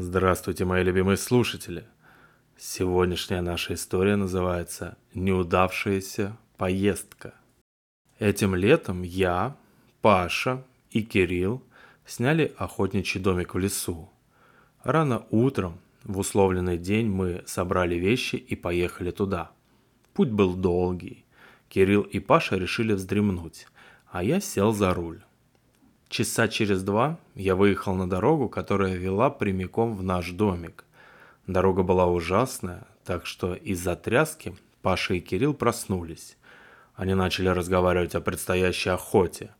Здравствуйте, мои любимые слушатели! Сегодняшняя наша история называется «Неудавшаяся поездка». Этим летом я, Паша и Кирилл сняли охотничий домик в лесу. Рано утром, в условленный день, мы собрали вещи и поехали туда. Путь был долгий. Кирилл и Паша решили вздремнуть, а я сел за руль. Часа через два я выехал на дорогу, которая вела прямиком в наш домик. Дорога была ужасная, так что из-за тряски Паша и Кирилл проснулись. Они начали разговаривать о предстоящей охоте.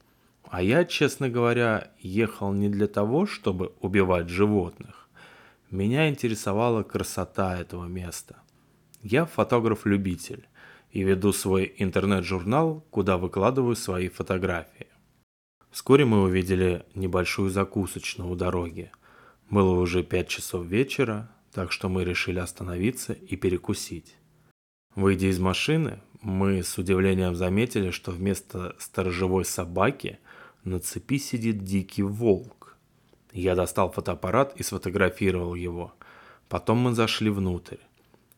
А я, честно говоря, ехал не для того, чтобы убивать животных. Меня интересовала красота этого места. Я фотограф-любитель и веду свой интернет-журнал, куда выкладываю свои фотографии. Вскоре мы увидели небольшую закусочную у дороги. Было уже пять часов вечера, так что мы решили остановиться и перекусить. Выйдя из машины, мы с удивлением заметили, что вместо сторожевой собаки на цепи сидит дикий волк. Я достал фотоаппарат и сфотографировал его. Потом мы зашли внутрь.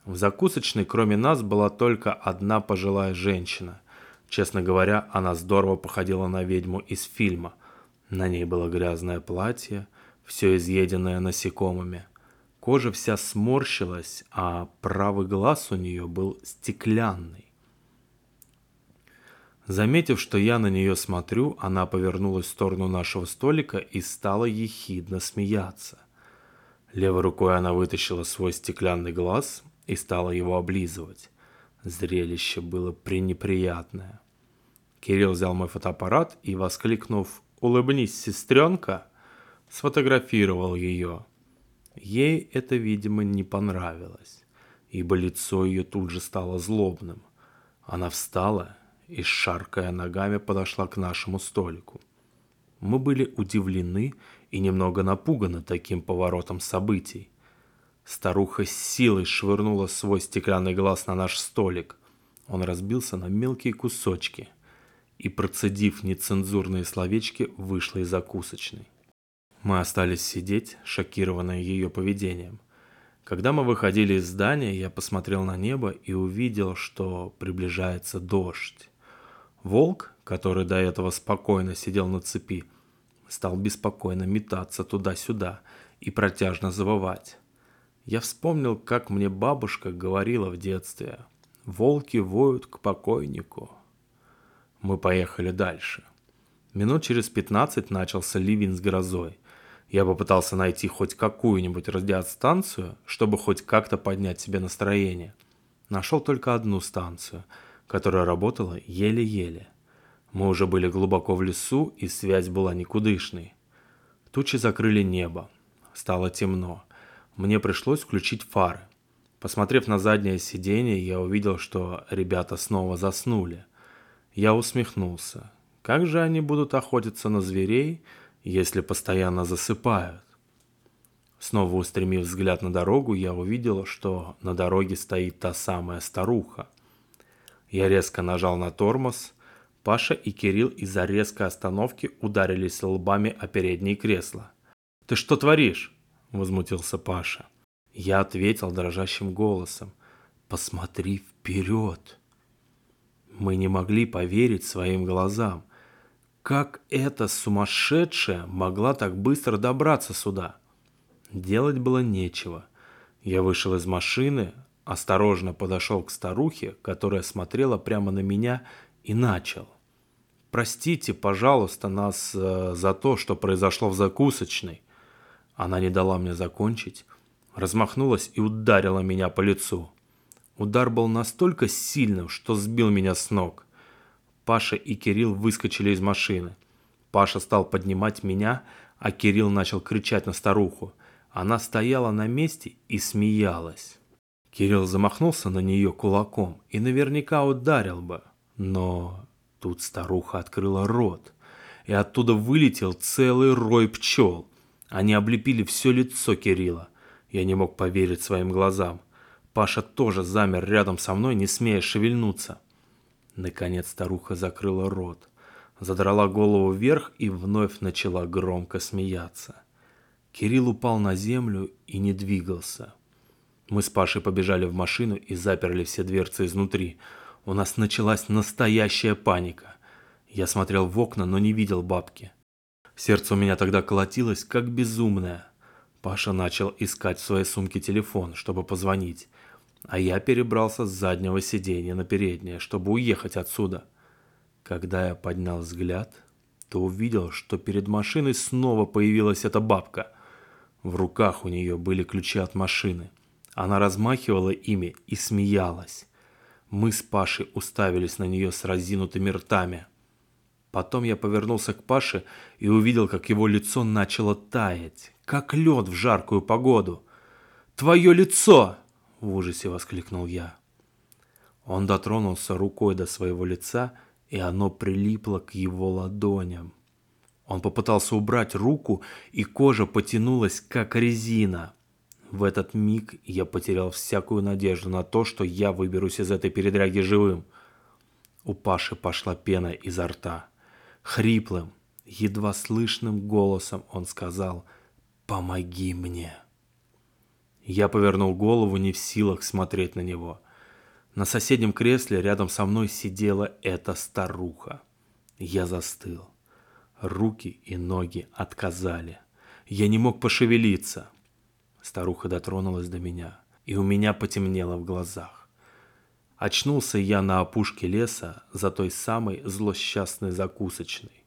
В закусочной кроме нас была только одна пожилая женщина – Честно говоря, она здорово походила на ведьму из фильма. На ней было грязное платье, все изъеденное насекомыми. Кожа вся сморщилась, а правый глаз у нее был стеклянный. Заметив, что я на нее смотрю, она повернулась в сторону нашего столика и стала ехидно смеяться. Левой рукой она вытащила свой стеклянный глаз и стала его облизывать. Зрелище было пренеприятное. Кирилл взял мой фотоаппарат и, воскликнув «Улыбнись, сестренка!», сфотографировал ее. Ей это, видимо, не понравилось, ибо лицо ее тут же стало злобным. Она встала и, шаркая ногами, подошла к нашему столику. Мы были удивлены и немного напуганы таким поворотом событий. Старуха с силой швырнула свой стеклянный глаз на наш столик. Он разбился на мелкие кусочки и, процедив нецензурные словечки, вышла из закусочной. Мы остались сидеть, шокированные ее поведением. Когда мы выходили из здания, я посмотрел на небо и увидел, что приближается дождь. Волк, который до этого спокойно сидел на цепи, стал беспокойно метаться туда-сюда и протяжно завывать. Я вспомнил, как мне бабушка говорила в детстве. Волки воют к покойнику. Мы поехали дальше. Минут через 15 начался ливень с грозой. Я попытался найти хоть какую-нибудь радиостанцию, чтобы хоть как-то поднять себе настроение. Нашел только одну станцию, которая работала еле-еле. Мы уже были глубоко в лесу, и связь была никудышной. Тучи закрыли небо. Стало темно мне пришлось включить фары. Посмотрев на заднее сиденье, я увидел, что ребята снова заснули. Я усмехнулся. Как же они будут охотиться на зверей, если постоянно засыпают? Снова устремив взгляд на дорогу, я увидел, что на дороге стоит та самая старуха. Я резко нажал на тормоз. Паша и Кирилл из-за резкой остановки ударились лбами о передние кресла. «Ты что творишь?» – возмутился Паша. Я ответил дрожащим голосом. «Посмотри вперед!» Мы не могли поверить своим глазам. Как эта сумасшедшая могла так быстро добраться сюда? Делать было нечего. Я вышел из машины, осторожно подошел к старухе, которая смотрела прямо на меня, и начал. «Простите, пожалуйста, нас э, за то, что произошло в закусочной. Она не дала мне закончить, размахнулась и ударила меня по лицу. Удар был настолько сильным, что сбил меня с ног. Паша и Кирилл выскочили из машины. Паша стал поднимать меня, а Кирилл начал кричать на старуху. Она стояла на месте и смеялась. Кирилл замахнулся на нее кулаком и наверняка ударил бы. Но тут старуха открыла рот, и оттуда вылетел целый рой пчел. Они облепили все лицо Кирилла. Я не мог поверить своим глазам. Паша тоже замер рядом со мной, не смея шевельнуться. Наконец старуха закрыла рот, задрала голову вверх и вновь начала громко смеяться. Кирилл упал на землю и не двигался. Мы с Пашей побежали в машину и заперли все дверцы изнутри. У нас началась настоящая паника. Я смотрел в окна, но не видел бабки. Сердце у меня тогда колотилось, как безумное. Паша начал искать в своей сумке телефон, чтобы позвонить. А я перебрался с заднего сиденья на переднее, чтобы уехать отсюда. Когда я поднял взгляд, то увидел, что перед машиной снова появилась эта бабка. В руках у нее были ключи от машины. Она размахивала ими и смеялась. Мы с Пашей уставились на нее с разинутыми ртами. Потом я повернулся к Паше и увидел, как его лицо начало таять, как лед в жаркую погоду. «Твое лицо!» — в ужасе воскликнул я. Он дотронулся рукой до своего лица, и оно прилипло к его ладоням. Он попытался убрать руку, и кожа потянулась, как резина. В этот миг я потерял всякую надежду на то, что я выберусь из этой передряги живым. У Паши пошла пена изо рта. Хриплым, едва слышным голосом он сказал «Помоги мне». Я повернул голову, не в силах смотреть на него. На соседнем кресле рядом со мной сидела эта старуха. Я застыл. Руки и ноги отказали. Я не мог пошевелиться. Старуха дотронулась до меня, и у меня потемнело в глазах. Очнулся я на опушке леса за той самой злосчастной закусочной.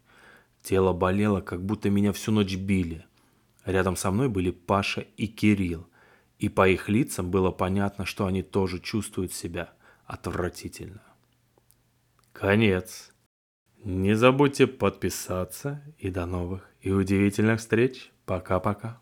Тело болело, как будто меня всю ночь били. Рядом со мной были Паша и Кирилл, и по их лицам было понятно, что они тоже чувствуют себя отвратительно. Конец. Не забудьте подписаться и до новых и удивительных встреч. Пока-пока.